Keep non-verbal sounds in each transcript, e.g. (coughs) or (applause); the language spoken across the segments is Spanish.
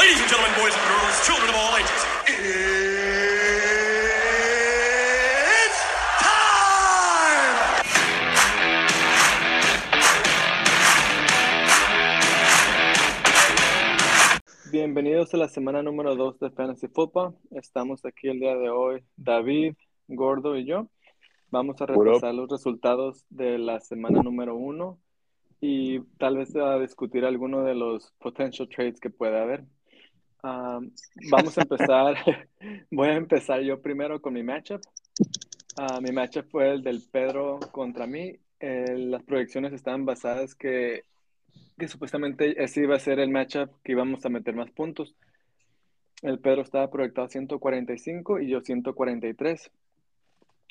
Ladies and gentlemen, boys and girls, children of all ages, it's time! Bienvenidos a la semana número 2 de Fantasy Football. Estamos aquí el día de hoy, David, Gordo y yo. Vamos a repasar los resultados de la semana número 1 y tal vez a discutir alguno de los potential trades que pueda haber. Um, vamos a empezar. (laughs) Voy a empezar yo primero con mi matchup. Ah, mi matchup fue el del Pedro contra mí. Eh, las proyecciones estaban basadas que que supuestamente ese iba a ser el matchup que íbamos a meter más puntos. El Pedro estaba proyectado a 145 y yo 143.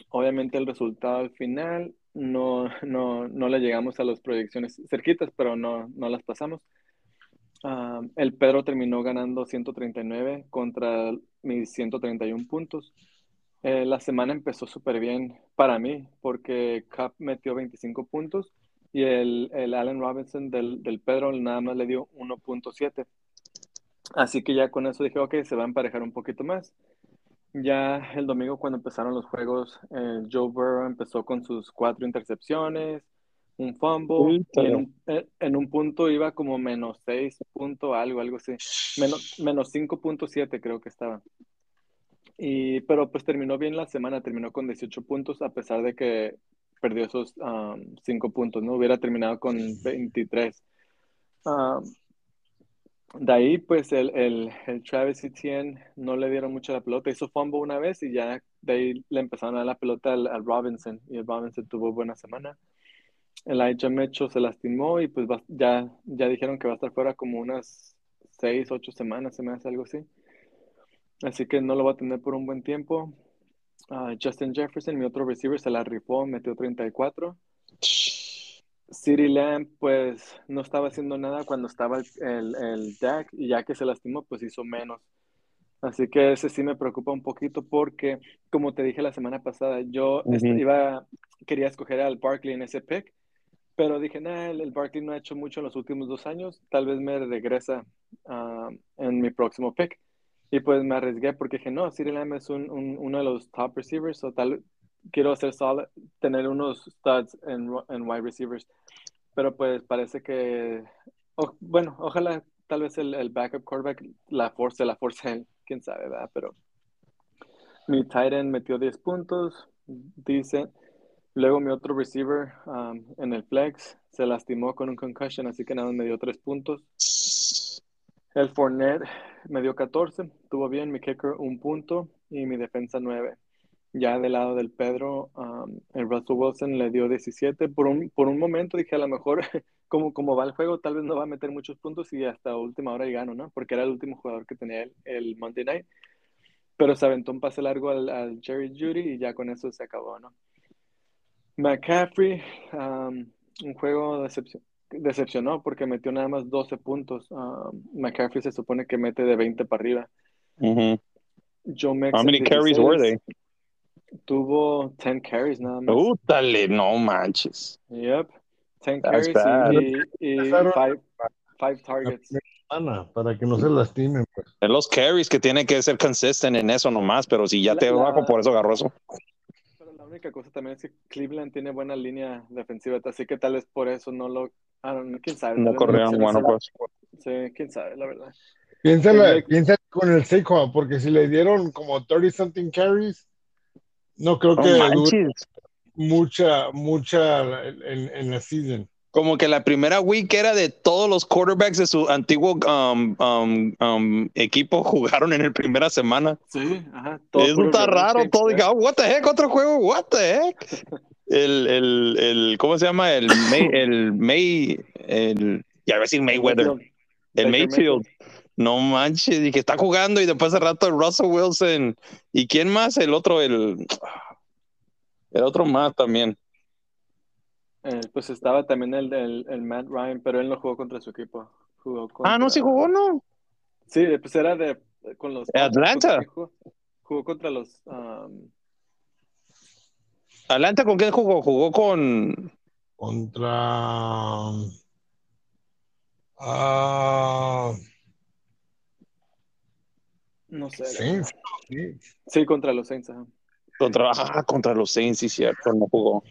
Obviamente el resultado al final no, no, no le llegamos a las proyecciones cerquitas, pero no, no las pasamos. Ah, el Pedro terminó ganando 139 contra mis 131 puntos. Eh, la semana empezó súper bien para mí porque Cup metió 25 puntos y el, el Allen Robinson del, del Pedro nada más le dio 1.7. Así que ya con eso dije, ok, se va a emparejar un poquito más. Ya el domingo cuando empezaron los juegos, eh, Joe Burrow empezó con sus cuatro intercepciones, un fumble, y en un, eh, en un punto iba como menos 6 punto algo, algo así. Menos, menos 5.7 creo que estaba. Y, pero pues terminó bien la semana, terminó con 18 puntos a pesar de que perdió esos 5 puntos, ¿no? Hubiera terminado con 23. Um, de ahí, pues el, el, el Travis Etienne no le dieron mucho la pelota, hizo fumble una vez y ya de ahí le empezaron a dar la pelota al, al Robinson y el Robinson tuvo buena semana. Elijah Mecho se lastimó y pues va- ya, ya dijeron que va a estar fuera como unas 6, 8 semanas, se me hace algo así. Así que no lo va a tener por un buen tiempo. Ah, Justin Jefferson, mi otro receiver, se la rifó, metió 34. CeeDee Lamb, pues no estaba haciendo nada cuando estaba el, el, el Dak y ya que se lastimó, pues hizo menos. Así que ese sí me preocupa un poquito porque, como te dije la semana pasada, yo Ujú. iba, quería escoger al Barkley en ese pick, pero dije, nah, el, el Barkley no ha hecho mucho en los últimos dos años, tal vez me regresa ah, en mi próximo pick. Y pues me arriesgué porque dije, no, CeeDee Lamb es un, un- uno de los top receivers, o tal, quiero hacer solid, tener unos studs en, en wide receivers. Pero pues parece que, o- bueno, ojalá tal vez el, el backup quarterback la force, la force él, quién sabe, ¿verdad? Pero mi tight end metió 10 puntos, dice. Luego mi otro receiver um, en el flex se lastimó con un concussion, así que nada, me dio 3 puntos. El Fournette me dio 14, estuvo bien, mi kicker un punto y mi defensa 9. Ya del lado del Pedro, um, el Russell Wilson le dio 17. Por un, por un momento dije, a lo mejor, (laughs) como, como va el juego, tal vez no va a meter muchos puntos y hasta última hora y gano, ¿no? Porque era el último jugador que tenía el, el Monday Night. Pero se aventó un pase largo al, al Jerry Judy y ya con eso se acabó, ¿no? McCaffrey, um, un juego decepcio- decepcionó porque metió nada más 12 puntos. Um, McCaffrey se supone que mete de 20 para arriba. Joe How Mixon, many carries were they? 16, tuvo 10 carries nada más. Útale, no manches. Yep. 10 That's carries bad. y, y, y Empezaron- five, five targets. Ana, para que no se lastimen. Pues. Es los carries que tienen que ser consistent en eso nomás, pero si ya La- te bajo, por eso la única cosa también es que Cleveland tiene buena línea defensiva, así que tal vez por eso no lo... I don't know, quién sabe. No corrieron, bueno, pues. Sí, quién sabe, la verdad. Piénsala, Nick- piénsala con el Saquon, porque si le dieron como 30 something carries, no creo que dure mucha, mucha en, en la season. Como que la primera week era de todos los quarterbacks de su antiguo um, um, um, equipo jugaron en la primera semana. Sí, ajá. todo Eso está raro, todo. ¿eh? Dije, oh, what the heck, otro juego, what the heck. (laughs) El, el, el, ¿cómo se llama? El May, el May, el, ya iba a decir Mayweather, Mayfield. el Mayfield. No manches, y que está jugando y después de rato el Russell Wilson. ¿Y quién más? El otro, el, el otro más también. Eh, pues estaba también el, el, el Matt Ryan, pero él no jugó contra su equipo. Jugó Ah, no, contra- sí jugó, ¿no? Sí, pues era de con los Atlanta. ¿contra Jugó, Jugó contra los um, Atlanta, ¿con quién jugó? Jugó con, Contra. ah, No sé. Sí. Sí, contra los Saints. ajá. Contra, ah, contra los Saints, sí, cierto, no jugó.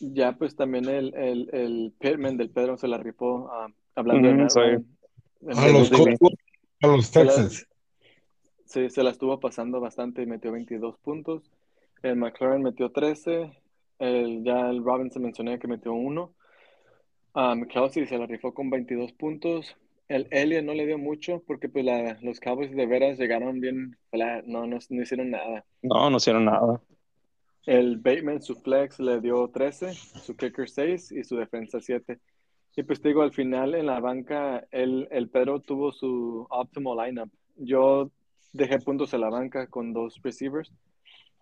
Ya, pues también el, el, el Pittman del Pedro se la rifó ah, hablando de A los, de- Colts, a los Texans. Sí, se la estuvo pasando bastante y metió 22 puntos. El McLaren metió 13. El, ya el Robinson mencioné que metió uno. Um, Kelsey se la rifó con 22 puntos. El Elliott no le dio mucho porque pues la- los Cowboys de veras llegaron bien flat. No, no, no hicieron nada. No, no hicieron nada. El Bateman, su flex, le dio 13, su kicker 6 y su defensa 7. Y pues te digo, al final en la banca, el, el Pedro tuvo su optimal lineup. Yo dejé puntos en la banca con dos receivers,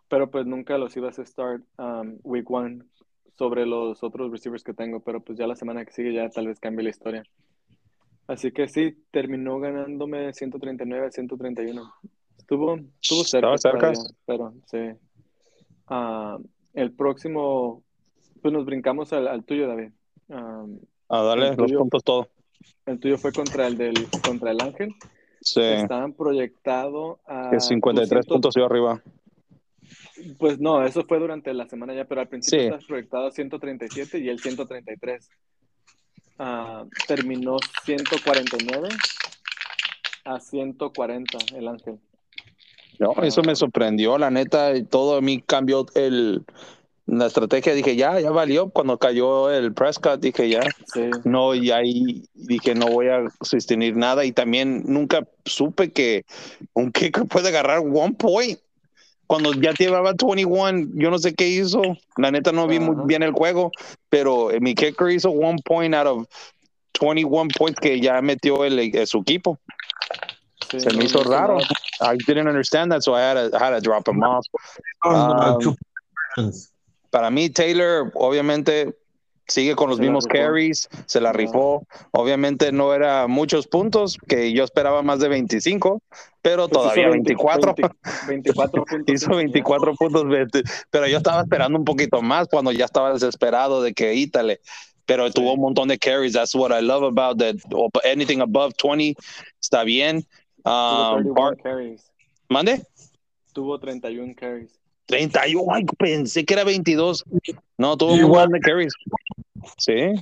pero pues nunca los ibas a start um, week one sobre los otros receivers que tengo, pero pues ya la semana que sigue ya tal vez cambie la historia. Así que sí, terminó ganándome 139 a 131. Estuvo, estuvo cerca, Estaba cerca. todavía, pero sí. Ah, el próximo, pues nos brincamos al, al tuyo, David. Ah, A darle El los puntos todo. el tuyo fue contra el del contra el Ángel. Sí, Estaban proyectado a que 53 200 puntos yo arriba. Pues no, eso fue durante la semana ya, pero al principio Sí. estabas proyectado a 137 y el 133. Ah, terminó 149 a 140 el Ángel. No, eso me sorprendió, la neta, todo a mí cambió el, la estrategia. Dije, ya, ya valió. Cuando cayó el Prescott, dije, ya, Sí. no, y ahí dije, no voy a sostener nada. Y también nunca supe que un kicker (laughs) puede agarrar one point. Cuando ya llevaba 21, yo no sé qué hizo. La neta no vi muy bien el juego, pero eh, mi kicker hizo one point out of 21 points que ya metió el, eh, su equipo. Sí, Se me hizo raro. I didn't understand that, so I had to, I had to drop him off. Um. Para mí, Taylor, obviamente, sigue con los Se mismos carries, se la Ah. rifó. Obviamente no era muchos puntos, que yo esperaba más de 25, pero Pues todavía 20 24. 20 24 puntos. Hizo 24 puntos, pero yo estaba esperando un poquito más cuando ya estaba desesperado de que ítale. Pero Sí. tuvo un montón de carries. That's what I love about that. Anything above 20 está bien. Tuvo Um, 31 Bar- carries. ¿Mande? Tuvo 31 carries. 31, ay, pensé que era 22. No, tuvo Igual. de carries. Sí.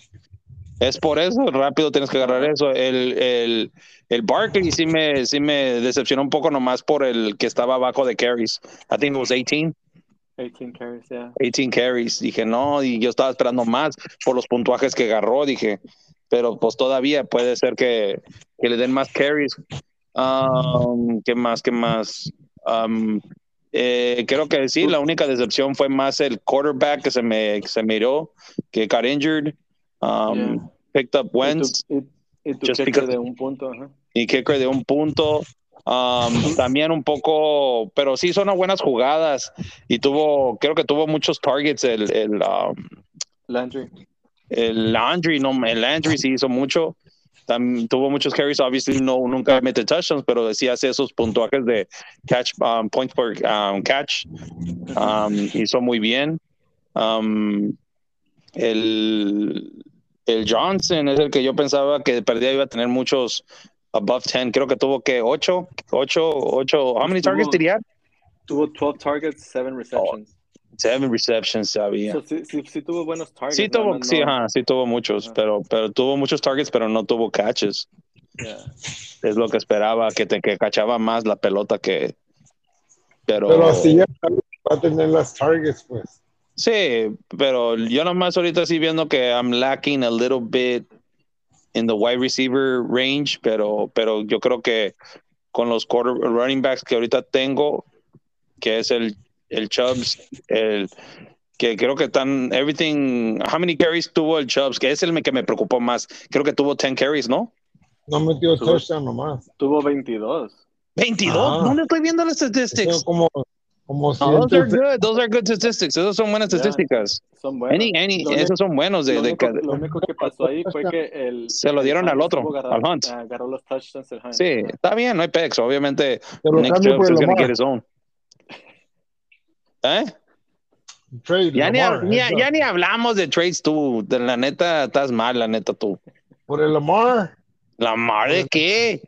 Es por eso, rápido tienes que agarrar eso. El, el, el Barkley sí me, sí me decepcionó un poco nomás por el que estaba abajo de carries. I think it was 18, 18 carries, yeah. 18 carries. Dije, no, y yo estaba esperando más por los puntuajes que agarró. Dije, pero pues todavía puede ser que, que le den más carries. Um, ¿Qué más? ¿Qué más? Um, eh, creo que sí, la única decepción fue más el quarterback que se me, que se miró, que got injured. Um, Yeah. Picked up Y Wentz tu, y, y tu kicker de un punto, ajá. y kicker de un punto. Um, también un poco, pero sí son buenas jugadas y tuvo, creo que tuvo muchos targets el, el, um, Landry. el Landry, no, el Landry sí hizo mucho. Tam- tuvo muchos carries, obviously no, nunca mete touchdowns, pero sí hace esos puntuajes de catch, um, points per um, catch. Um, hizo muy bien. Um, el, el Johnson es el que yo pensaba que de perdida iba a tener muchos above 10. Creo que tuvo que 8, 8, 8. How many targets did he have? Tuvo 12 targets, 7 receptions. Seven receptions, sabía. So, sí, sí, sí tuvo buenos targets. Sí tuvo, más sí, no- ajá, sí tuvo muchos, pero, pero tuvo muchos targets, pero no tuvo catches. yeah. Es lo que esperaba, que te que cachaba más la pelota que. Pero, Pero así ya va a tener las targets, pues. sí, pero yo nomás ahorita sí viendo que I'm lacking a little bit in the wide receiver range, pero, pero yo creo que con los quarter running backs que ahorita tengo, que es el, el Chubbs, el que creo que están everything. How many carries tuvo el Chubbs? Que es el que me preocupó más. Creo que tuvo 10 carries, ¿no? No metió Tuvo- touchdown nomás. Tuvo 22. 22. Ah. ¿Dónde estoy viendo las statistics? Eso como, como No, those are good. Those are good statistics. Esos son buenas Yeah. estadísticas. Son buenos. Any, any, único- esos son buenos. De, lo, de único, que- lo único que pasó ahí fue que el. Se lo dieron el al otro, agarrado- al Hunt. Agarró los touchdowns el Hunt. sí, está bien, no hay pex. Obviamente, Nick cambio Chubb por is el going to get his own. ¿Eh? Trade, Ya ni, Lamar, ya ni hablamos de trades tú. De la neta, estás mal, la neta tú. Por el Lamar. ¿La madre de qué?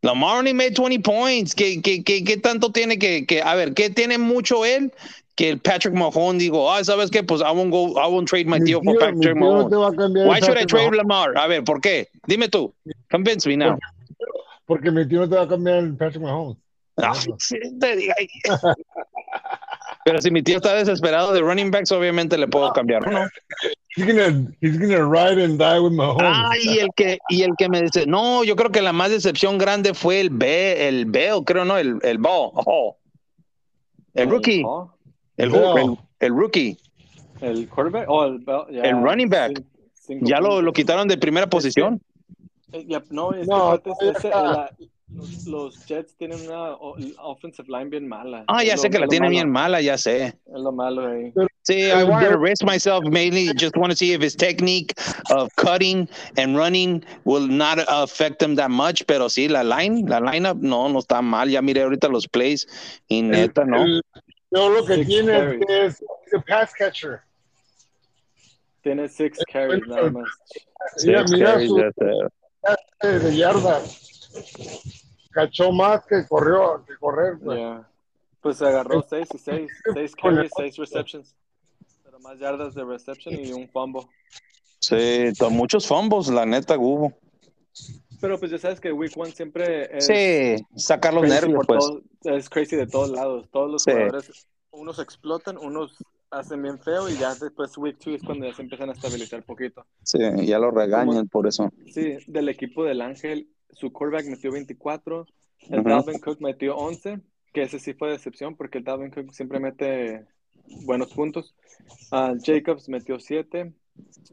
Lamar only made 20 points. ¿Qué, qué, qué, qué tanto tiene que, que, a ver, qué tiene mucho él? Que el Patrick Mahomes digo, ah, ¿sabes qué? Pues I won't go, I won't trade my deal tío- for Patrick no cambiar Why should I trade Lamar? A ver, ¿por qué? Dime tú. Convince me now. Porque mi tío no te va a cambiar el Patrick. Ay, sí, te diga. (laughs) Pero si mi tío está desesperado de running backs, obviamente le puedo cambiar uno. He's gonna, he's gonna ride and die with Mahomes. Ah, y el que, y el que me dice, no, yo creo que la más decepción grande fue el B, el Bell, creo, no, el, el Ball. Oh. El rookie, Oh, el, el, el rookie. el quarterback. Oh, el, running back. Ya lo, lo quitaron de primera posición. Eh, ya, no, es No, que la- los, los Jets tienen una offensive line bien mala. Ah, ya lo- sé que la lo tiene malo, bien mala, ya sé. Es lo malo ahí. Sí, I El wanted to rest myself mainly. Just want to see if his technique of cutting and running will not affect him that much. Pero sí, la line, la lineup, no, no está mal. Ya miré ahorita los plays y neta, no. No, lo que Six tiene carries. es, a pass catcher. Tiene six carries nada más. Six mira carries, su de yardas. Cachó más que corrió, que correr. pues. Yeah. Pues agarró seis y seis. (laughs) Seis carries, seis receptions. Pero más yardas de reception y un fumble. Sí, muchos fumbles, la neta, hubo. Pero pues ya sabes que Week One siempre es Sí, sacar los crazy nervios, pues. todo- es crazy de todos lados. Todos los Sí. jugadores, unos explotan, unos hacen bien feo y ya después Week Two es cuando ya se empiezan a estabilizar un poquito. Sí, ya lo regañan por eso. Sí, del equipo del Ángel, su quarterback metió 24, el Ujú. Dalvin Cook metió 11, que ese sí fue decepción porque el Dalvin Cook siempre mete buenos puntos. Ah, Jacobs metió 7,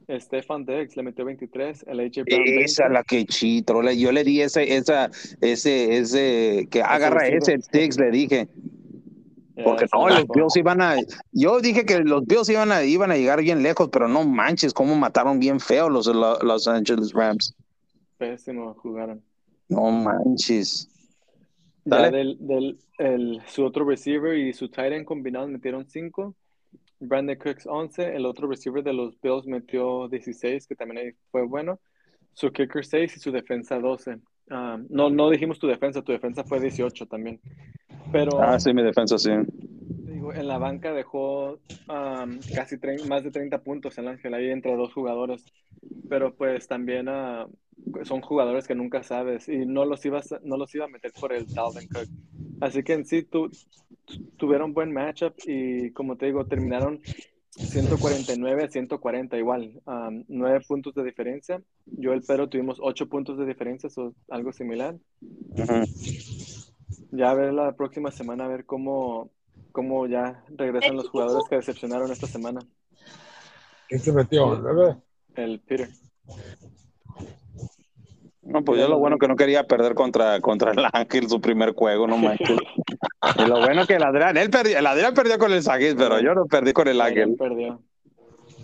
Stefan Diggs le metió 23, el AJ Brown 20. Esa la que chitro, yo le di ese, esa, ese, ese, que agarra recibo. ese Sticks, le dije, porque se no, los. Bills iban a, yo dije que los Bills iban a, iban a llegar bien lejos, pero no manches, cómo mataron bien feo los Lo- Los Angeles Rams, Pésimo jugaron. No manches. Ya del, del el, su otro receiver y su tight end combinados metieron 5. Brandon Cooks 11. El otro receiver de los Bills metió 16, que también fue bueno. Su kicker 6 y su defensa 12. Ah, no, no dijimos tu defensa, tu defensa fue 18 también. Pero Ah, sí, mi defensa, sí. digo, en la banca dejó um, casi más de 30 puntos el Ángel ahí entre dos jugadores. Pero pues también ah, son jugadores que nunca sabes y no los, ibas a- no los iba a meter por el Dalvin Cook. Así que en sí tu- tuvieron buen matchup y como te digo, terminaron 149 a 140 igual, um, 9 puntos de diferencia. Yo y el Pedro tuvimos 8 puntos de diferencia, o algo similar. Ya a ver la próxima semana, a ver cómo, cómo ya regresan los jugadores que decepcionaron esta semana. ¿Quién se metió? ¿verdad? El Peter. No, pues yo lo bueno que no quería perder contra, contra el Ángel su primer juego, no manches. (laughs) Y lo bueno que el Adrián, él perdió, el Adrián perdió con el Saguis, pero yo no perdí con el Ángel. perdió.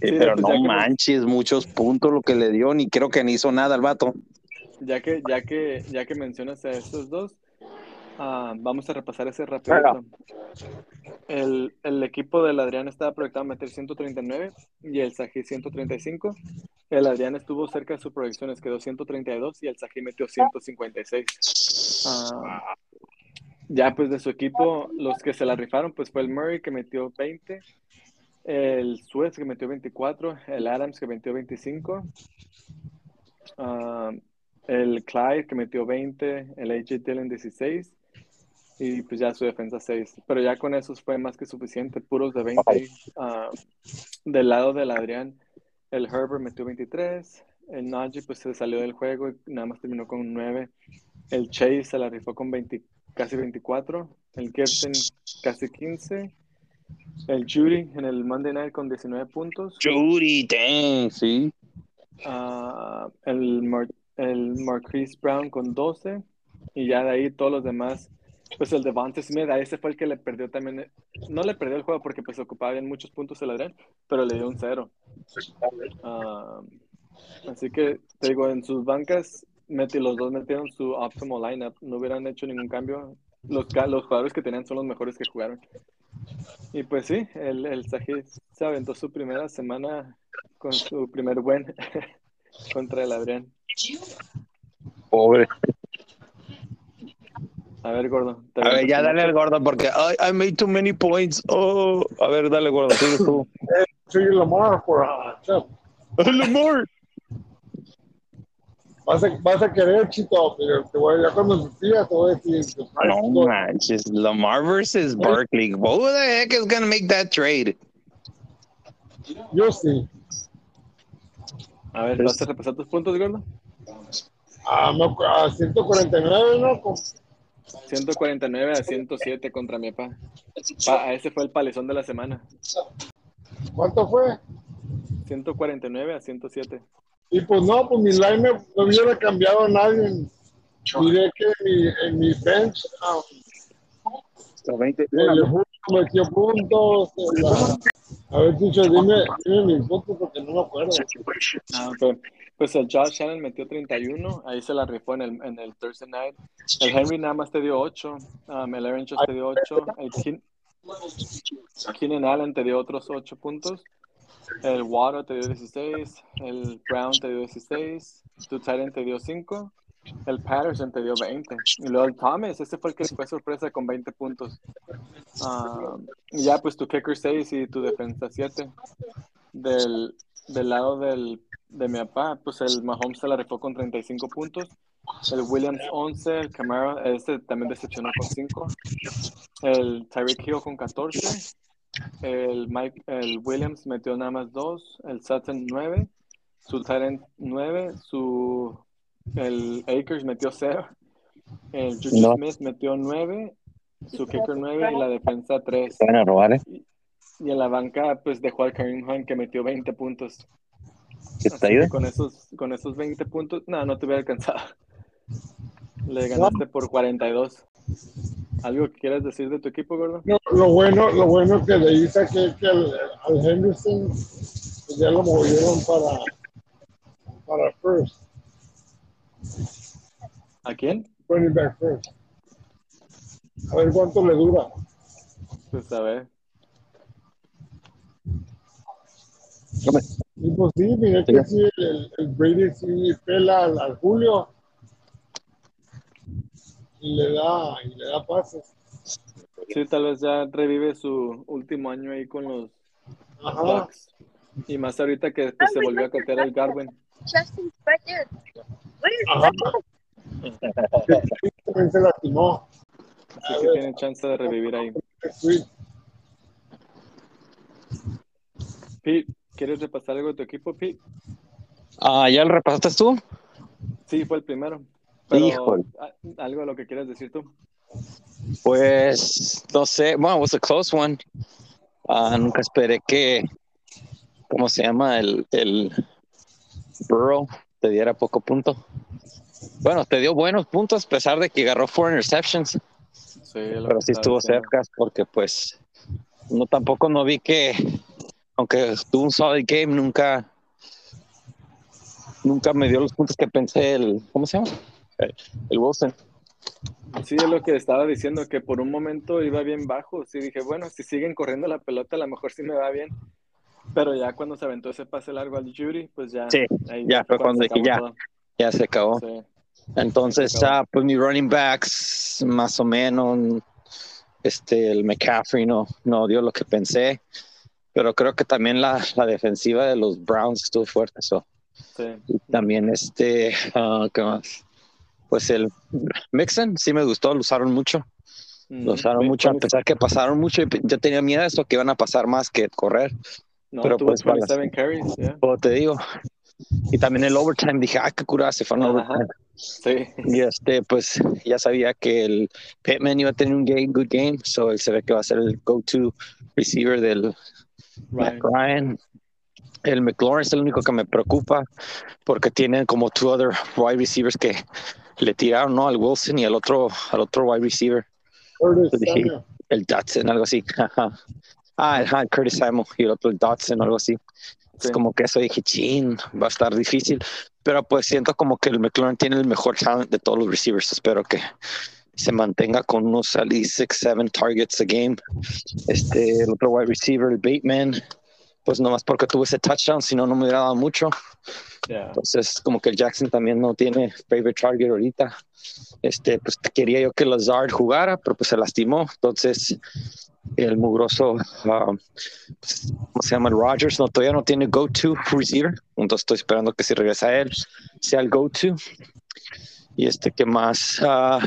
Sí, Sí, pero pues no que- manches, muchos puntos lo que le dio, ni creo que ni hizo nada el vato. Ya que, ya que, ya que mencionas a estos dos, ah, vamos a repasar ese rapidito. El, el equipo del Adrián estaba proyectado a meter 139 y el Sají 135. El Adrián estuvo cerca de sus proyecciones, quedó 132 y el Sají metió 156. Ah, ya pues de su equipo, los que se la rifaron, pues fue el Murray que metió 20, el Suez que metió 24, el Adams que metió 25, ah, el Clyde que metió 20, el AJ Dillon 16 y pues ya su defensa 6. Pero ya con esos fue más que suficiente, puros de 20. ah, del lado del Adrián, el Herbert metió 23, el Najee pues se salió del juego y nada más terminó con 9. El Chase se la rifó con 20, casi 24. El Gibson casi 15. El Judy en el Monday Night con 19 puntos. Judy, dang, sí. Ah, el, Mar el Marquise Brown con 12 y ya de ahí todos los demás pues el Devante Smith a ese fue el que le perdió también no le perdió el juego porque pues ocupaba bien muchos puntos el Adrián pero le dio un cero Ah, así que te digo en sus bancas metí, los dos metieron su optimal lineup no hubieran hecho ningún cambio los, los jugadores que tenían son los mejores que jugaron y pues sí el, el Sajid se aventó su primera semana con su primer buen (laughs) contra el Adrián. Pobre. A ver, gordo. A ver, ya dale al gordo porque ay, I made too many points. Oh, a ver, dale gordo, sigue tú. (laughs) Soy Lamar por ah. Lamar. Vas a, vas a querer, chito, pero te voy, ya cuando se siga te voy a decir. No manches, Lamar versus Barkley. Who the heck is gonna make that trade? Yo sí. A ver, ¿vas a repasar tus puntos, gordo? A, no, a 149, ¿no? Con- 149 a 107 contra mi papá. Pa, ese fue el palizón de la semana. ¿Cuánto fue? 149 a 107. Y pues no, pues mi line no hubiera cambiado a nadie. Miré que en mi, en mi bench, ah, el Julio metió puntos. la- a ver, Chicho, dime, dime mis puntos porque no me acuerdo. Ah, ok. Pues el Josh Shannon metió 31, ahí se la rifó en el, en el Thursday Night. El Henry nada más te dio 8, um, el Aaron Jones te dio 8, el Keen- Keenan Allen te dio otros 8 puntos, el Water te dio 16, el Brown te dio 16, tu Titan te dio 5, el Patterson te dio 20, y luego el Thomas, ese fue el que fue sorpresa con 20 puntos. Um, y ya pues tu kicker 6 y tu defensa 7. Del, del lado del, de mi papá, pues el Mahomes se la rifó con 35 puntos. El Williams 11, el Camara, este también decepcionó con 5. El Tyreek Hill con 14. El, Mike, el Williams metió nada más 2. El Sutton 9. Su Tyrant 9. Su, el Akers metió 0. El Juju No. Smith metió 9. Su kicker 9 y la defensa 3. Van a robar, ¿eh? Y en la banca, pues dejó al Kareem Hunt que metió 20 puntos. ¿Qué te ayuda? con esos, con esos 20 puntos, no, no te hubiera alcanzado. (laughs) Le ganaste por 42. ¿Algo que quieras decir de tu equipo, gordo? No, lo bueno, lo bueno que le hice que, que al, al Henderson pues ya lo movieron para, para first, ¿A quién? running back first. A ver cuánto le dura. Pues a ver. Y pues sí, miré que sí, el, el Brady sí pela al, al Julio y le da, y le da pases. Sí, tal vez ya revive su último año ahí con los Ajá. Bucks. Y más ahorita que pues, se volvió a cotear el Garwin. Is Ajá. se lastimó. Así que tiene chance de revivir ahí. Pete, ¿quieres repasar algo de tu equipo, Pete? Ah, ¿ya lo repasaste tú? Sí, fue el primero. Pero Híjole. a- algo de lo que quieras decir tú. Pues no sé, bueno, was a close one. Ah, nunca esperé que, ¿cómo se llama? El, el Burrow te diera poco punto. Bueno, te dio buenos puntos a pesar de que agarró four interceptions, Sí, pero sí estuvo cerca porque pues no tampoco no vi que, aunque tuvo un solid game, nunca nunca me dio los puntos que pensé el, ¿cómo se llama? El, el Wilson. Sí, es lo que estaba diciendo, que por un momento iba bien bajo. Sí, dije, bueno, si siguen corriendo la pelota, a lo mejor sí me va bien. Pero ya cuando se aventó ese pase largo al Judy, pues ya. Sí, ahí ya fue cuando dije, ya. todo. Ya se acabó. Sí. Entonces, Se acabó. ah, pues mi running backs, más o menos, este, el McCaffrey no, no dio lo que pensé, pero creo que también la, la defensiva de los Browns estuvo fuerte. So. sí. Y también este, ah, ¿qué más? Pues el Mixon, sí me gustó, lo usaron mucho, lo usaron mucho, a pesar que pasaron mucho, yo tenía miedo de esto, que iban a pasar más que correr, No, pero tuvo pues, para las- 27 carries, yeah. como te digo. Y también el overtime, dije, ah, qué curada, se fue overtime. Sí. Y este, pues ya sabía que el Pittman iba a tener un game, good game, so él se ve que va a ser el go-to receiver del Matt Ryan. Ryan. El McLaurin es el único que me preocupa porque tienen como two other wide receivers que le tiraron, ¿no? Al Wilson y al otro, al otro wide receiver, Curtis. Samuel. el Dotson, algo así. Ah, ajá, Curtis Samuel y el otro el Dotson, algo así. Sí. Es como que eso dije, chin, va a estar difícil. Pero pues siento como que el McLaurin tiene el mejor talent de todos los receivers. Espero que se mantenga con unos at least six, seven targets a game. Este, el otro wide receiver, el Bateman. pues nomás porque tuvo ese touchdown, si no, no me hubiera dado mucho. Yeah. Entonces, como que el Jackson también no tiene favorite target ahorita. Este, pues quería yo que Lazard jugara, pero pues se lastimó. Entonces, el mugroso, um, pues, ¿cómo se llama? Rogers, no, todavía no tiene go-to receiver. Entonces, estoy esperando que si regresa él, sea el go-to. Y este, ¿qué más? Ah,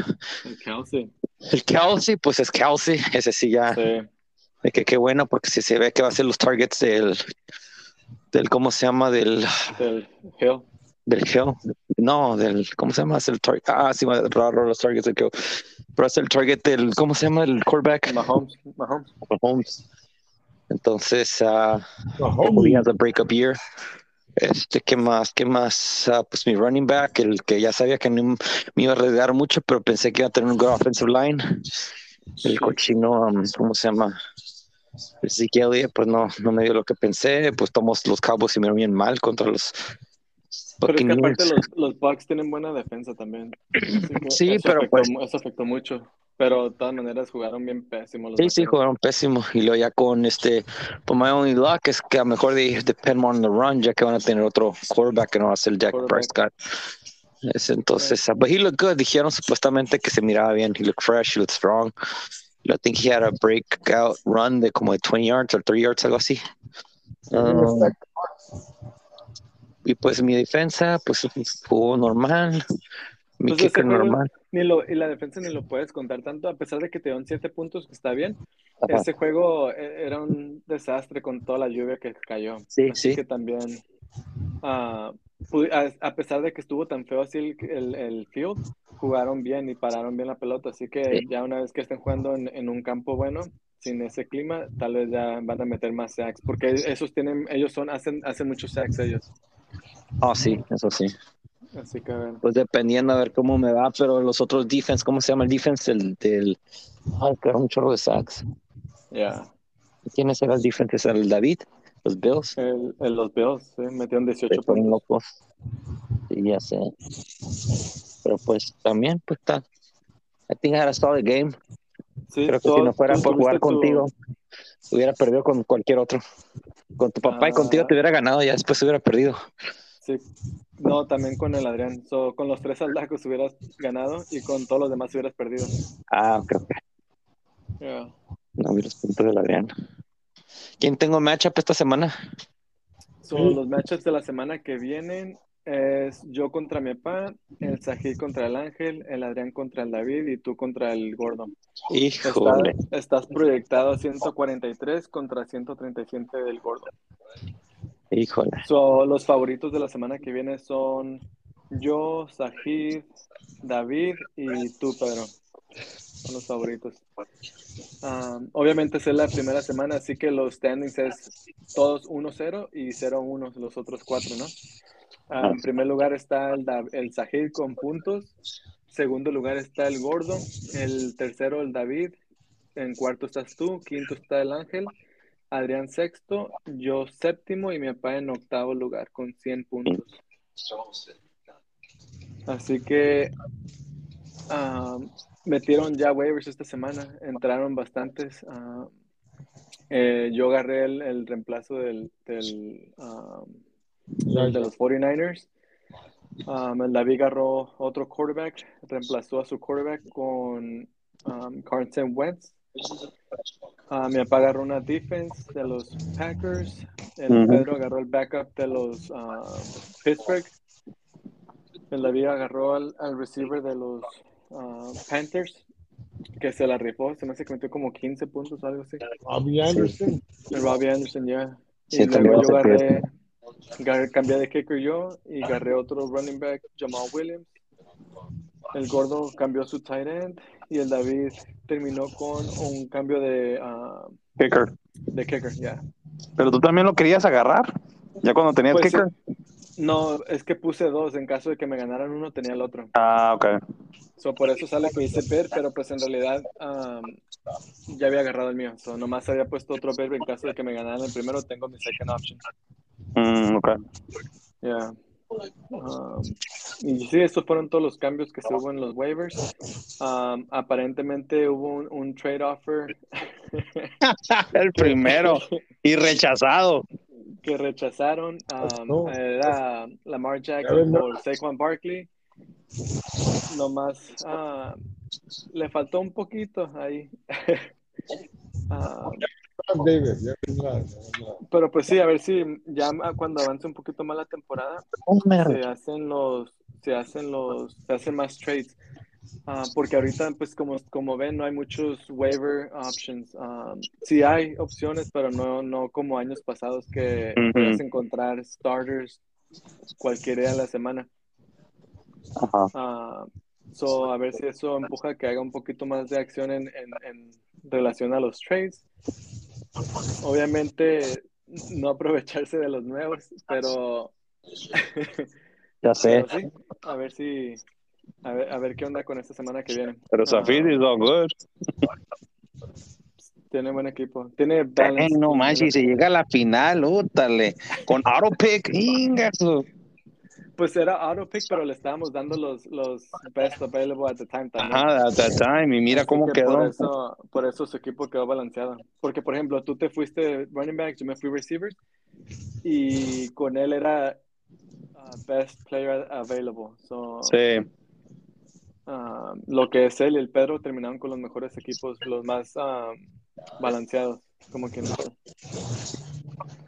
El Kelsey. el Kelsey, pues es Kelsey. Ese sí ya, Sí. de que qué bueno, porque si se ve que va a ser los targets del, del ¿cómo se llama? Del, Del Hill. del Hill. No, del, ¿cómo se llama? Es el target. Ah, sí, raro los targets del Hill. Pero es el target del, ¿cómo se llama? El quarterback. Mahomes. Mahomes. Mahomes. Entonces, ah, he homie. has a breakup year. Este, ¿qué más? ¿Qué más? Ah, pues mi running back, el que ya sabía que no me iba a arriesgar mucho, pero pensé que iba a tener un good offensive line. El cochino, um, ¿cómo se llama? Elliott, pues no, no me dio lo que pensé. Pues tomamos los Cowboys y me bien mal contra los Pero es que aparte los, los Bucks tienen buena defensa también. (laughs) Sí, eso pero afectó pues- Eso afectó mucho. Pero de todas maneras jugaron bien pésimo los Sí, sí, jugaron pésimo. Y luego ya con este, my only luck es que a lo mejor de depend more on the run, ya que van a tener otro quarterback que no va a ser Jack. Prescott. Es entonces, uh, but he looked good. Dijeron supuestamente que se miraba bien. He looked fresh, he looked strong. I think he had a breakout run de como de 20 yards o 30 yards, algo así. Um, y pues mi defensa, pues jugó normal. Mi Pues ese kicker normal. Ni lo, y la defensa ni lo puedes contar tanto, a pesar de que te dieron siete puntos, que está bien. Ajá. Ese juego eh, era un desastre con toda la lluvia que cayó. Sí, Así sí. que también, a, a pesar de que estuvo tan feo así el, el, el field, jugaron bien y pararon bien la pelota. Así que Sí. ya una vez que estén jugando en, en un campo bueno, sin ese clima, tal vez ya van a meter más sacks, porque esos tienen, ellos son, hacen, hacen muchos sacks ellos. Oh, sí, eso sí. Así que a ver. Pues dependiendo a ver cómo me va, pero los otros defense, ¿cómo se llama el defense? El del. Ay, un chorro de sacks. Ya. ¿Quiénes eran el defense? ¿Es el David? Los Bills. El, el- los Bills, sí, metieron 18 Se puntos. locos. Sí, ya sé. Pero pues también, pues está. I think I had a solid game. Sí, Creo que si no fuera por jugar tu- contigo, hubiera perdido con cualquier otro. Con tu papá y Ah. contigo te hubiera ganado, ya después hubiera perdido. Sí, no, también con el Adrián. So, con los tres aldacos hubieras ganado y con todos los demás hubieras perdido. Ah, ok, ok. Yeah. No vi los puntos del Adrián. ¿Quién tengo matchup esta semana? So, Sí. los matchups de la semana que vienen es yo contra mi papá, el Sajid contra el Ángel, el Adrián contra el David y tú contra el Gordo. Híjole. estás proyectado a 143 contra 137 del Gordo. Híjole. So, los favoritos de la semana que viene son yo, Sajid, David y tú, Pedro. Son los favoritos. Um, obviamente es la primera semana, así que los standings es todos 1-0 y 0-1 los otros cuatro, ¿no? Ah, en primer lugar está el, el con puntos. Segundo lugar está el Gordo. El tercero el David. En cuarto estás tú. Quinto está el Ángel. Adrián sexto. Yo séptimo y mi papá en octavo lugar con 100 puntos. Así que ah, metieron ya waivers esta semana. Entraron bastantes. ah, eh, yo agarré el, el reemplazo del- de los 49ers. Um, el David agarró otro quarterback, reemplazó a su quarterback con um, Carson Wentz. Ah, mi papá agarró una defense de los Packers. El. Pedro agarró el backup de los ah, Pittsburgh. El David agarró al, al receiver de los ah, Panthers, que se la rifó. Se me hace que metió como 15 puntos o algo así. Bobby Anderson. El Robbie Anderson, ya. Sí, y también luego yo agarré, agarré- cambié de kicker yo y agarré otro running back, Jamal Williams. El gordo cambió su tight end y el David terminó con un cambio de, ah, Kicker. de kicker, ya. Pero tú también lo querías agarrar. Ya cuando tenías Pues, kicker. No, es que puse dos. En caso de que me ganaran uno, tenía el otro. Ah, ok. So, por eso sale que hice PER, pero pues en realidad um, ya había agarrado el mío. So, nomás había puesto otro PER en caso de que me ganaran el primero. Tengo mi second option. Mm, ok. Yeah. Um, y sí, estos fueron todos los cambios que se hubo en los waivers. Um, aparentemente hubo un, un trade offer. (laughs) El primero. Y rechazado. Que rechazaron um, No. era Lamar Jackson no. por Saquon Barkley. Nomás ah, le faltó un poquito ahí. (laughs) Ah, David, ya vendrá, ya vendrá. pero pues sí, a ver si ya cuando avance un poquito más la temporada, se hacen los, se hacen los, se hacen más trades. Ah, porque ahorita, pues como, como ven, no hay muchos waiver options. Um, sí hay opciones, pero no, no como años pasados que puedes encontrar starters cualquier día de la semana. Ajá. Ah, so, a ver si eso empuja a que haga un poquito más de acción en, en, en relación a los trades. Obviamente, no aprovecharse de los nuevos, pero, Ya (laughs) sé. pero sí, a ver si, a ver, a ver qué onda con esta semana que viene. Pero Ah, Safiri is all good. tiene buen equipo, tiene balance. no manches, si llega a la final, útale. Con auto pick, ingazo. Pues era auto pick, pero le estábamos dando los, los best available at the time también. Ajá, at that time. Y mira Así cómo que Por quedó. eso, por eso su equipo quedó balanceado. Porque, por ejemplo, tú te fuiste running back, yo me fui receivers, y con él era uh, best player available. So, Sí. Uh, lo que es él y el Pedro terminaron con los mejores equipos, los más uh, balanceados, como quien dice.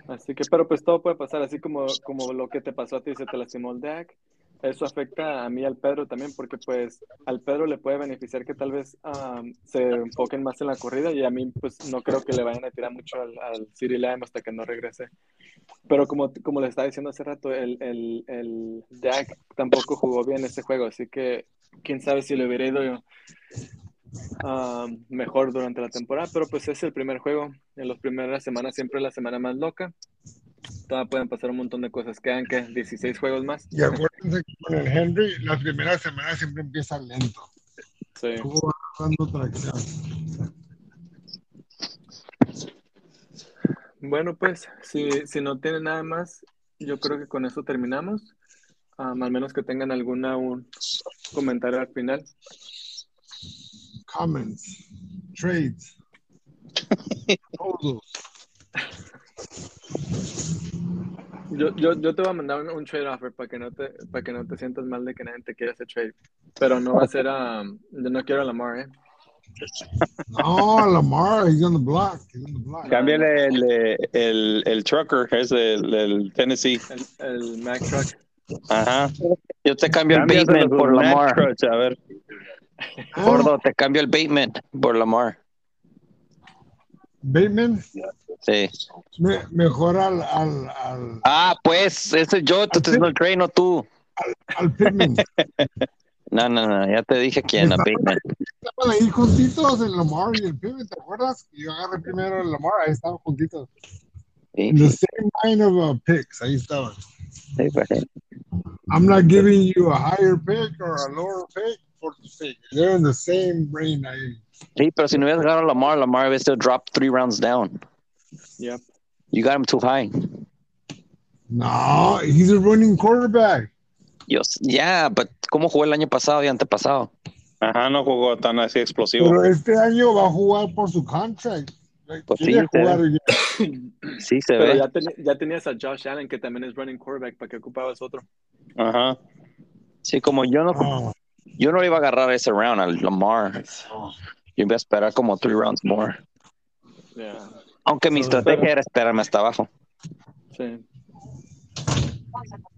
Así que, pero pues todo puede pasar, así como, como lo que te pasó a ti, se te lastimó el deck. Eso afecta a mí al Pedro también, porque pues al Pedro le puede beneficiar que tal vez um, se enfoquen más en la corrida y a mí pues no creo que le vayan a tirar mucho al, al City Lamb hasta que no regrese. Pero como, como le estaba diciendo hace rato, el, el, el Dak tampoco jugó bien ese juego, así que quién sabe si hubiera ido yo um, mejor durante la temporada, pero pues es el primer juego. En las primeras semanas siempre es la semana más loca. Todavía pueden pasar un montón de cosas. Quedan que 16 juegos más. Y acuérdense que con el Henry, la primera semana siempre empieza lento. Sí. Tracción. Bueno, pues si, si no tienen nada más, yo creo que con eso terminamos. Um, al menos que tengan alguna un comentario al final. Comments, trades, todos. Yo, yo, yo te voy a mandar un, un trade offer para que no te para que no te sientas mal de que nadie te quiera hacer trade. Pero no va a ser a yo no quiero a Lamar, eh. No, Lamar, he's on the block. He's on the block. Cámbiale el, el, el trucker, es el, el Tennessee. El, el Mac Truck. Ajá. Yo te cambio el Bateman por Lamar. Trucks, a ver. Ah, Gordo, te cambio el Bateman por Lamar. Bateman, Sí. me, mejor al, al, al, Ah, pues, ese yo te estoy haciendo el trade, no tú. al Pittman. (laughs) No, no, no, ya te dije quién, a Bateman. Estaban ahí juntitos el Lamar y el Pittman, ¿te acuerdas? Yo agarré primero el Lamar, ahí estaban juntitos. Sí, The same line of uh, picks, ahí estaban. sí, pues, sí. I'm not giving you a higher pick or a lower pick for the pick. They're in the same brain ahí. Sí, pero si no hubieras ganado Lamar, Lamar hubiera still dropped three rounds down. Yep. You got him too high. No, he's a running quarterback. Yo, yeah, but ¿cómo jugó el año pasado y antepasado? Ajá, no jugó tan así explosivo. Pero este año va a jugar por su contract. Pues sí, te- jugar. (coughs) Sí, se Pero ve. ya, tenías a Josh Allen que también es running quarterback para que ocupabas otro. Ajá. Sí, como yo no, Oh, yo no iba a agarrar ese round al Lamar. Yo iba a esperar como three rounds more. Yeah. Aunque mi estrategia era esperarme hasta abajo. Sí.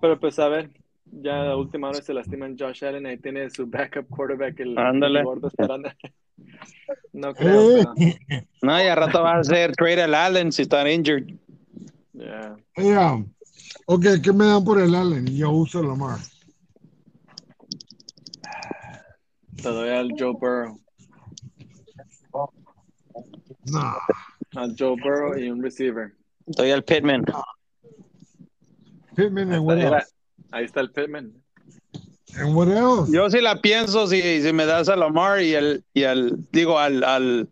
Pero pues a ver, ya a última hora se lastiman Josh Allen, ahí tiene su backup quarterback, el, Ándale. el gordo esperando. (laughs) No creo, eh, pero, No, y a rato va a hacer trade al Allen si está injured. yeah. yeah. Ok, ¿qué me dan por el Allen? Yo uso el Lamar. Te doy al Joe Burrow. No. Al Joe Burrow y un receiver. Estoy al Pittman. Pittman and Ahí what está, era- ahí está el Pittman. And what else? Yo sí la pienso si, si me das a Lamar y el, y al, digo, al, al,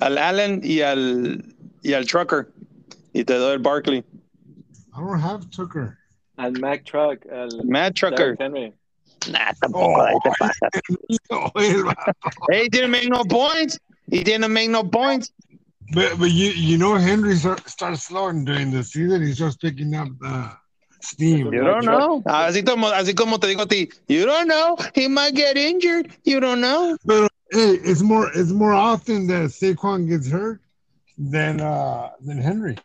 al Allen y al, y al Trucker. Y te doy el Barkley. I don't have Tucker. Al Mac Truck, al Matt Trucker. Henry. Nah, tampoco, oh, ahí te pasa. (laughs) No. Hey, he didn't make no points. He didn't make no points. But, but you you know Henry start, starts slowing during the season. He starts picking up the steam. You don't know. Así como, así como te digo a ti, you don't know. He might get injured. You don't know. But hey, it's more it's more often that Saquon gets hurt than uh than Henry.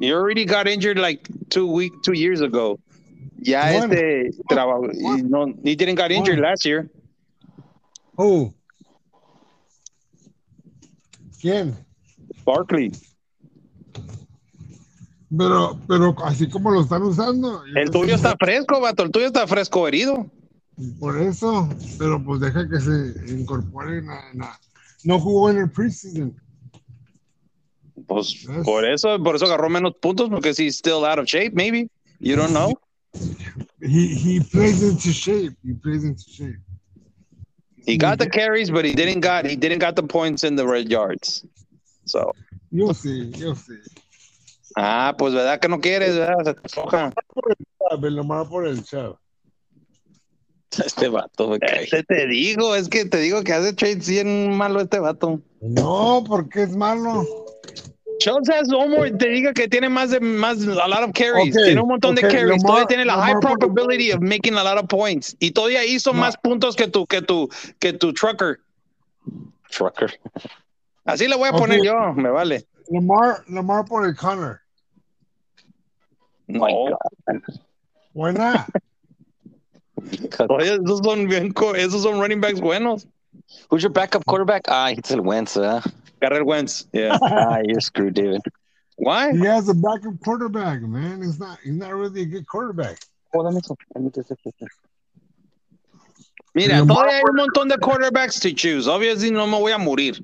You already got injured like two week, two years ago. Yeah, One. este trabajo. One. No, he didn't got injured One. last year. Oh. ¿Quién? Barkley. Pero, pero así como lo están usando. El tuyo está fresco, vato. El tuyo está fresco herido. Por eso, pero pues deja que se incorpore en la- No jugó en el preseason. Pues por eso, por eso agarró menos puntos porque he's still out of shape, maybe. You don't know. He he plays into shape. He plays into shape. He got the carries, but he didn't got he didn't got the points in the red yards. So, Yo sí, yo sí. Ah, pues verdad que no quieres, ¿verdad? Se te afloja. Nomás por el chavo. Este vato me cae. Este te digo, es que te digo que hace trades bien malo este vato. No, porque es malo. Has more, te diga que tiene más de más a lot of carries, tiene un montón de carries, Lamar- todavía tiene la high probability of making a lot of points y todavía hizo No. más puntos que tu que tu que tu trucker. Trucker. Así le voy a poner yo, me vale. Lamar, Lamar por el Connor. No. Why not? Oye, esos son bien, co- esos son running backs buenos. Who's your backup quarterback? Ah, it's el Wentz, ¿verdad? Garrett Wentz, yeah. Ah, you're screwed, David. Why? He has a backup quarterback, man. He's not. He's not really a good quarterback. Well, let me, let me just Mira, Lamar- todavía hay un montón de quarterbacks to choose. Obviously no me voy a morir.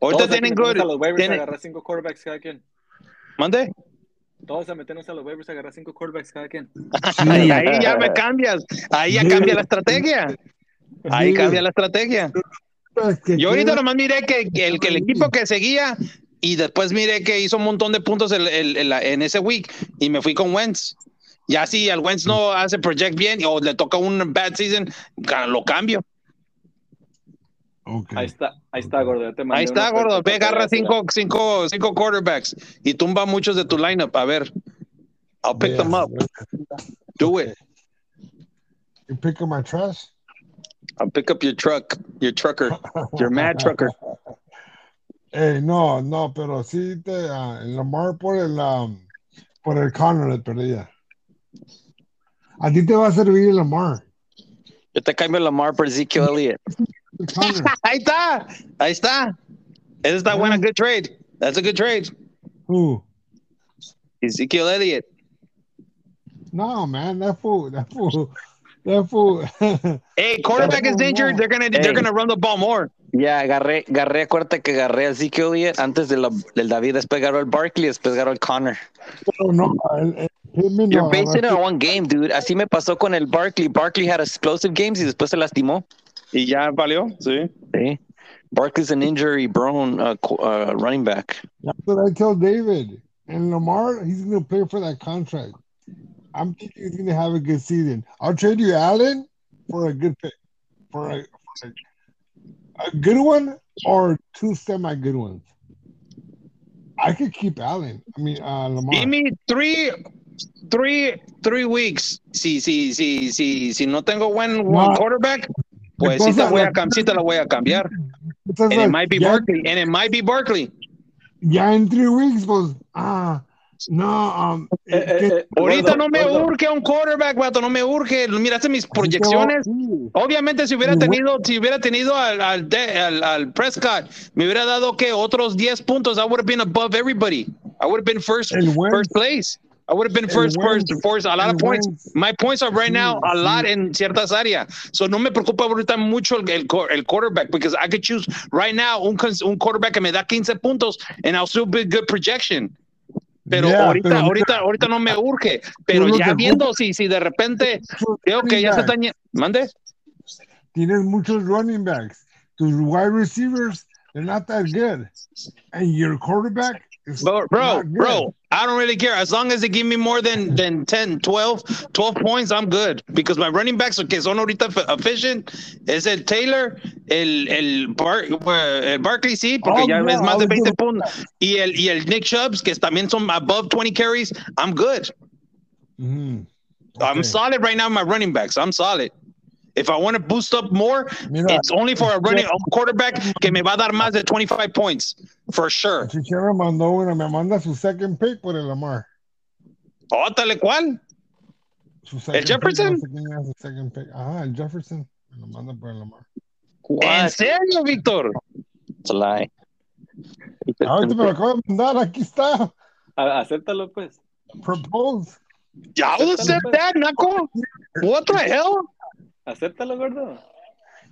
Ahorita Todos hay que tienen meternos good. a los waivers a tienen- agarrar cinco quarterbacks cada quien. ¿Mande? Todos a meternos a los waivers a agarrar cinco quarterbacks cada quien. Ahí, ahí ya me cambias. Ahí ya cambia la estrategia. Ahí Sí. cambia la estrategia. Que Yo ahorita nomás miré que, que el, que el equipo que seguía y después miré que hizo un montón de puntos el- el- el- en ese week y me fui con Wentz. Ya si al Wentz no hace project bien o le toca un bad season, lo cambio. Okay. Ahí está, ahí está, gordo. ya te mandé Ahí está, gordo. Ve, agarra cinco, cinco, cinco quarterbacks y tumba muchos de tu lineup. A ver. I'll pick them up. Do it. You pick up my trash. I'll pick up your truck, your trucker, your mad trucker. (laughs) Eh, no, no, pero sí te ah, el Lamar por el um, por el Connor le perdía. A ti te va a servir el Lamar. Yo te cambio Lamar por Ezekiel Elliott. El (laughs) Connor. Ahí está. Ahí está. Esa está buena. Good trade. That's a good trade. Who? Ezekiel Elliott. No, man, that fool, that fool, that fool. (laughs) Hey, quarterback is injured. They're gonna they're gonna run the ball more. Ya, agarré, agarré, acuérdate que agarré a Ezekiel Elliott antes de la- del David, después agarró el Barkley, después agarró el Connor. Pero no, el, el Pittman You're no, basing it no, on one game, dude. Así me pasó con el Barkley. Barkley had explosive games y después se lastimó. Y ya valió. Sí. Sí. Barkley's an injury prone uh, qu- uh, running back. That's what I tell David. And Lamar, he's going to play for that contract. I'm thinking he's going to have a good season. I'll trade you Allen for a good pick, for a, for a, a good one or two semi good ones. I could keep Allen. I mean, uh, Lamar. Give me three, three, three weeks. Si, si, si, si, si no tengo buen No. quarterback, pues sí te, voy a, cam- sí te la voy a cambiar. Entonces, And it might be ya, Barkley. And it might be Barkley. ya en three weeks, pues, ah, no, um, Eh, eh, eh, Ahorita no me urge un quarterback, vato, no me urge. Miraste mis proyecciones. Obviamente, si hubiera tenido, si hubiera tenido al, al, al, al Prescott, me hubiera dado que otros 10 puntos. I would have been above everybody. I would have been first, first place. I would have been first, first, first, a lot of points. My points are right now a lot en ciertas áreas. So no me preocupa ahorita mucho el, el, quarterback because I could choose right now un, un quarterback que me da 15 puntos and I'll still be good projection. Pero Yeah, ahorita, pero ahorita, ahorita no me urge. Pero ya que viendo si, si de repente veo que ya se están. Mande. tienes muchos running backs. Tus wide receivers, they're not that good. And your quarterback, It's Bro, bro, I don't really care. As long as they give me more than, than 10, 12, 12 points, I'm good. Because my running backs que son ahorita f- efficient es el Taylor, el, el, Bar, el Barkley, sí, porque Oh, ya yeah, es más de 20 gonna- puntos. Y el, y el Nick Chubbs, que también son above 20 carries, I'm good. Mhm. I'm solid right now, in my running backs. I'm solid. If I want to boost up more, Mira, it's only for a running a quarterback que me va a dar más de 25 points, for sure. Chichero mandó una, me manda su second pick por el Lamar. Oh, Ótale, ¿cuál? Su second Jefferson? Pick, no sé quién es su second pick. Ajá, el Jefferson. Me lo manda por el Lamar. ¿En serio, Víctor? It's a lie. Ah, ahorita me lo acabo de mandar, aquí está. A- acéptalo, pues. Propose. Ya, I'll accept that, Naco. What the hell? Acéptalo, gordo.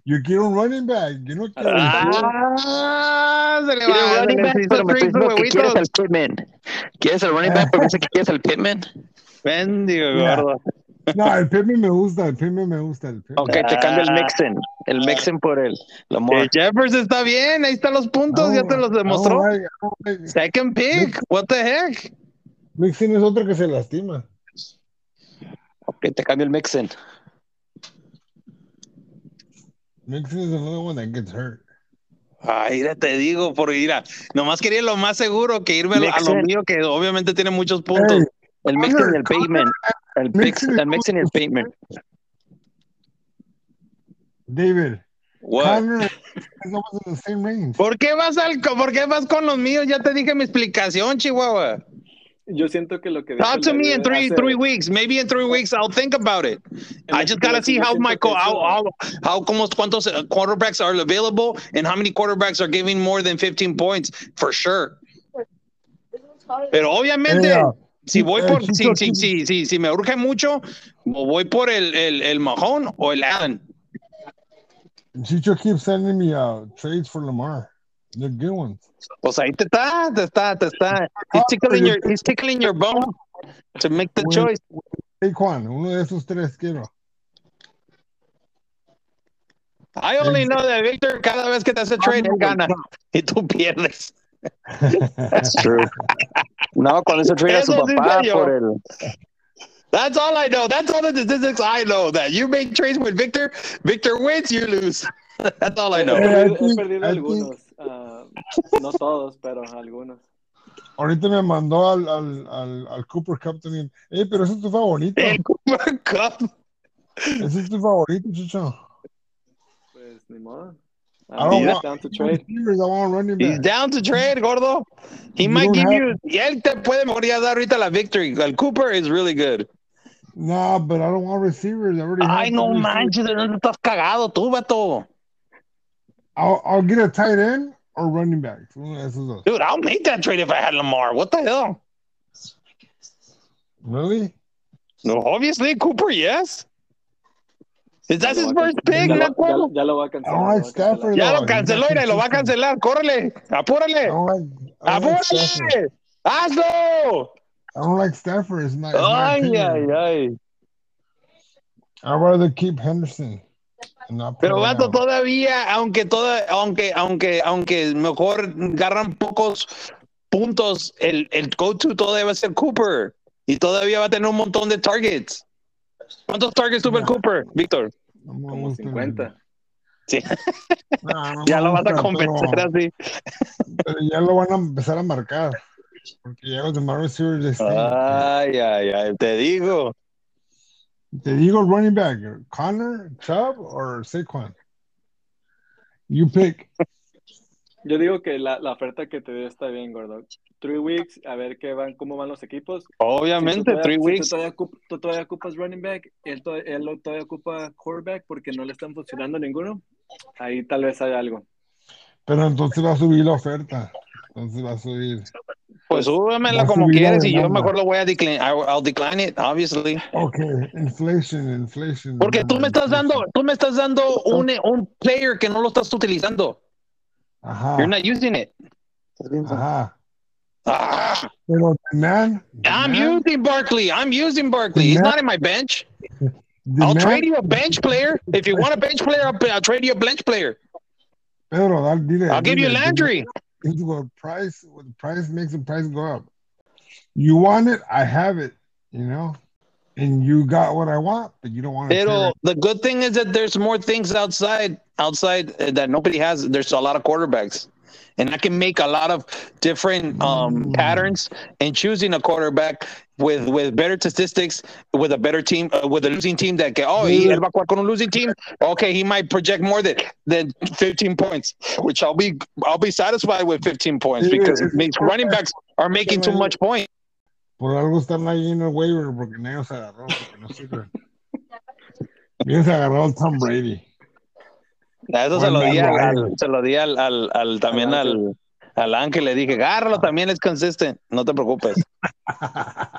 Yo quiero un running back. Yo no quiero. Ah, se le ¿Quieres va, se running le back? Pero me diciendo que quieres el Pittman. ¿Quieres el running back? Pero dice que quieres el Pittman. Bendigo, gordo. No, el Pittman me gusta, el Pittman me gusta. El Pittman. Ok, te cambio el Ah. Mixon. El Mixon por el Lamar. El Jefferson está bien, ahí están los puntos, ya te los demostró. Like- Second pick, what the heck? Mixon es otro que se lastima. Ok, te cambio el Mixon. Mixon is another one that gets hurt. Ay, mira, te digo, por ir a, nomás quería lo más seguro que irme a lo- a lo Mixon. mío, que obviamente tiene muchos puntos. Hey, El Mixon y el Bateman. El Mixon, el y el Bateman. David, What? The. ¿Por qué vas al, por qué vas con los míos? Ya te dije mi explicación, Chihuahua. Yo siento que lo que Talk to me in three hace- three weeks. Maybe in three weeks I'll think about it. I just gotta see how my co- how how how como cuántos uh, quarterbacks are available and how many quarterbacks are giving more than 15 points for sure. Pero obviamente Yeah. si voy Eh, por si Chicho, si Chicho. si si si me urge mucho voy por el el el Mahone o el Allen. Chicho keeps sending me uh, trades for Lamar. They're good ones. Pues ahí te está, te está, te está. He's tickling your he's tickling your bone to make the Well, choice. Saquon, uno de esos tres quiero. I only know that Victor cada vez que te hace trade él gana (laughs) y tú pierdes. That's true. No, cuando se trade a su Eso sí papá por el. That's all I know. That's all the statistics I know. That you make trades with Victor, Victor wins, you lose. (laughs) That's all I know. Eh, I think- he perdido I algunos. Ah, no todos, pero algunos. Ahorita me mandó al, al, al, al Cooper Cup también. Eh, pero ese es tu favorito. El Cooper Cup. Ese es tu favorito, Chicho. Pues ni modo. I don't want- down to trade. Receivers, I want running He's down to trade, gordo. He You might give have- you. Y él te puede mejor ya dar ahorita la victory. El Cooper is really good. Nah, but I don't want receivers. I already Ay, no receivers. manches, ¿dónde estás cagado tú, vato? I'll, I'll get a tight end or running back. Uno de esos dos. Dude, I'll make that trade if I had Lamar. What the hell? Really? No, obviously, Cooper, yes. Is that his lo va a first can- pick, ya lo- Naco? ya- ya lo va a I cancelar. Oh, don't like va a cancelar. Stafford. Ya lo canceló y lo va a cancelar. Córrele, apúrale, don't I don't like apúrale. Hazlo. I don't like Stafford. It's not. It's Ay, opinion. ay, ay. I'd rather keep Henderson. Pero vato, todavía, aunque toda, aunque, aunque, aunque mejor agarran pocos puntos, el, el go-to todavía va a ser Cooper. Y todavía va a tener un montón de targets. ¿Cuántos targets tuvo. Cooper, Víctor? No Como gusta el- 50. Sí. Nah, no (laughs) Ya lo vas a convencer pero- así. pero ya lo van a empezar a marcar. Porque ya los demás receivers están. Ay, ay, ay, te digo. Te digo running back, Connor, Chubb, or Saquon. You pick. (laughs) Yo digo que la, la oferta que te dio está bien, gordo. Three weeks, a ver qué van, cómo van los equipos. Si Obviamente, todavía- three si weeks. Tú todavía, tú todavía ocupas running back, él, to- él todavía ocupa quarterback porque no le están funcionando ninguno. Ahí tal vez hay algo. Pero entonces va a subir la oferta. Entonces va a subir. Pues súbemela como quieres y yo mejor lo voy a decline. I'll decline it, obviously. Okay, inflation, inflation. Porque tú me estás dando, tú me estás dando un, un player que no lo estás utilizando. Ajá. You're not using it. Ajá. Ah, Pero the man. the I'm man- using Barkley. I'm using Barkley. He's not in my bench. (laughs) I'll man- trade you a bench player. If you want a bench player, I'll, I'll trade you a bench player. Pedro, dale, dile, I'll give you dile, Landry. Into a price. The price makes the price go up. You want it, I have it. You know, and you got what I want, but you don't want to. Pero the good thing is that there's more things outside outside uh, that nobody has. There's a lot of quarterbacks. And I can make a lot of different um, Mm. patterns in choosing a quarterback with with better statistics, with a better team, uh, with a losing team that can, oh, he, él va a jugar con un losing team. Okay, he might project more than than 15 points, which I'll be I'll be satisfied with 15 points because it makes running backs are making too much point. Por algo están ahí en el waiver porque nadie se agarró, porque no sirven. Bien se agarró el Tom Brady. Eso se lo di, al, al- se lo di al, al, al- también al, al Ángel. Le dije, agárralo también, es consistente. No te preocupes. (laughs)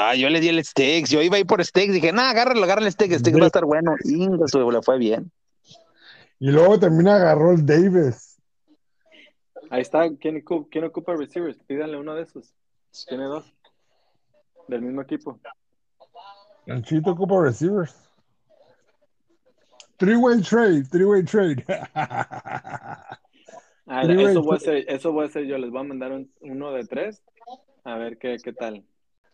Ah, yo le di el Sticks. Yo iba a ir por Sticks. Dije, nah, agárralo, agárralo el Sticks. Sticks va a estar bueno. Inga, su- le fue bien. Y luego también agarró el Davis. Ahí está. ¿Quién, ocu- quién ocupa receivers? Pídanle uno de esos. Tiene dos. Del mismo equipo. El Chito ocupa receivers. Three-way trade, three-way trade. Ah, eso, voy a hacer, eso voy a hacer yo. Les voy a mandar un- uno de tres. A ver qué, qué tal.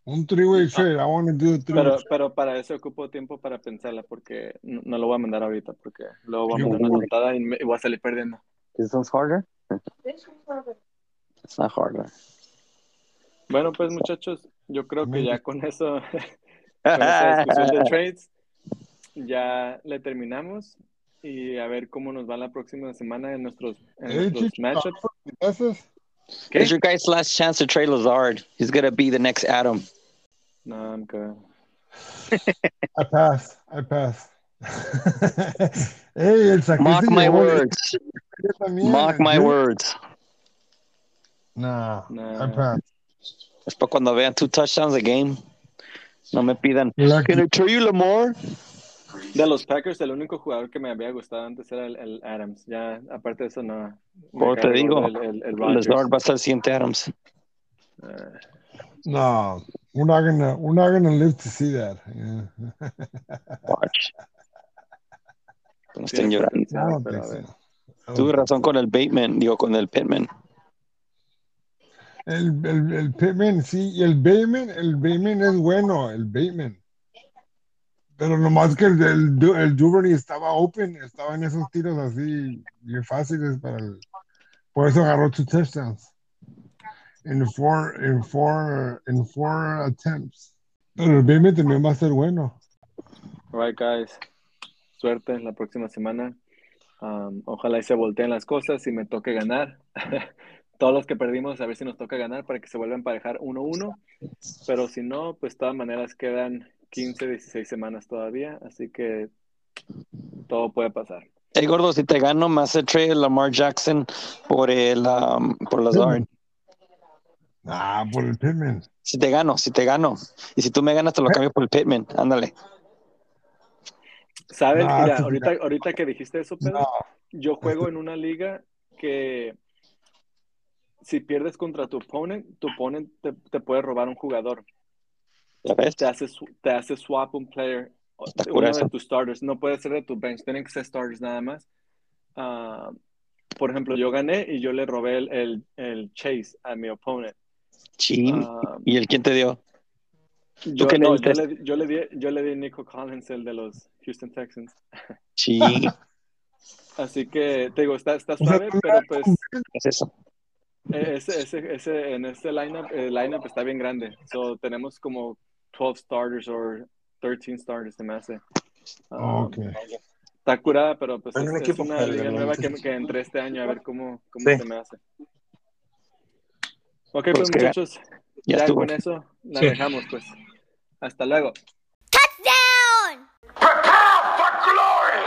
Un three-way trade. I want to do a three-way Pero, pero para eso ocupo tiempo para pensarla porque no, no lo voy a mandar ahorita porque luego voy a mandar una tontada y, me- y voy a salir perdiendo. This one's harder. It's not harder. Bueno, pues muchachos, yo creo que ya con eso, (laughs) con esa discusión de trades, ya le terminamos y a ver cómo nos va la próxima semana en nuestros, en Hey, nuestros matchups. Gracias. ¿Qué? It's your guy's last chance to trade Lazard. He's gonna be the next Adam. No, I'm good. (laughs) I pass. I pass. (laughs) hey, el sacrificio Mock my llegó, words. yo también. Mock my Yo- words. Nah, Nah. I pass. Es para cuando vean two touchdowns a game. No me pidan. Lucky. Can I trade you Lamar? De los Packers, el único jugador que me había gustado antes era el, el Adams. Ya, aparte de eso, no. Como te digo, el, el, va a ser el siguiente Adams. Eh, No, we're not gonna we're not gonna live to see that. Yeah. Watch. (laughs) No estén llorando. Ver. so. Tuve razón con el Bateman, digo con el Pittman. El, el, el Pittman, sí, y el Bateman, el Bateman es bueno, el Bateman. Pero nomás que el, el, el Duvernay estaba open, estaba en esos tiros así bien fáciles para el. Por eso agarró two touchdowns. En four, en four, en four attempts. Pero el Bateman también va a ser bueno. All right, guys. Suerte la próxima semana. Um, ojalá y se volteen las cosas y me toque ganar. (laughs) Todos los que perdimos, a ver si nos toca ganar para que se vuelvan a emparejar 1-1. Pero si no, pues de todas maneras quedan 15, 16 semanas todavía. Así que todo puede pasar. Hey, gordo, si te gano, me hace trade Lamar Jackson por el um, por Lazard. Ah, por el Pittman. Si te gano, si te gano. Y si tú me ganas, te lo cambio por el Pittman. Ándale. ¿Sabes? No, Mira, ahorita, ahorita que dijiste eso, Pedro, No, yo juego en una liga que si pierdes contra tu opponent, tu opponent te, te puede robar un jugador. ¿Ya ves? te hace, te hace swap un player, Está uno de tus starters. No puede ser de tu bench, tienen que ser starters nada más. Ah, por ejemplo, yo gané y yo le robé el, el, el chase a mi opponent. Chin. Ah, ¿Y el quién te dio? yo, le no, yo, diste? le, yo, le di, yo le di Nico Collins, el de los Houston Texans. Chin. (laughs) Así que, te digo, está, está suave, pero pues ¿Qué es eso? eh, ese, ese, ese, en este lineup, el lineup está bien grande. So, tenemos como 12 starters or 13 starters, se me hace. Ah, um, okay. Está curada, pero pues es, un es una padre, liga nueva que, que, entré este año a ver cómo, cómo sí. se me hace. Ok, pues, pues muchachos, ya, ya con eso la sí. dejamos, pues. Hasta luego. Touchdown! Prepare for glory!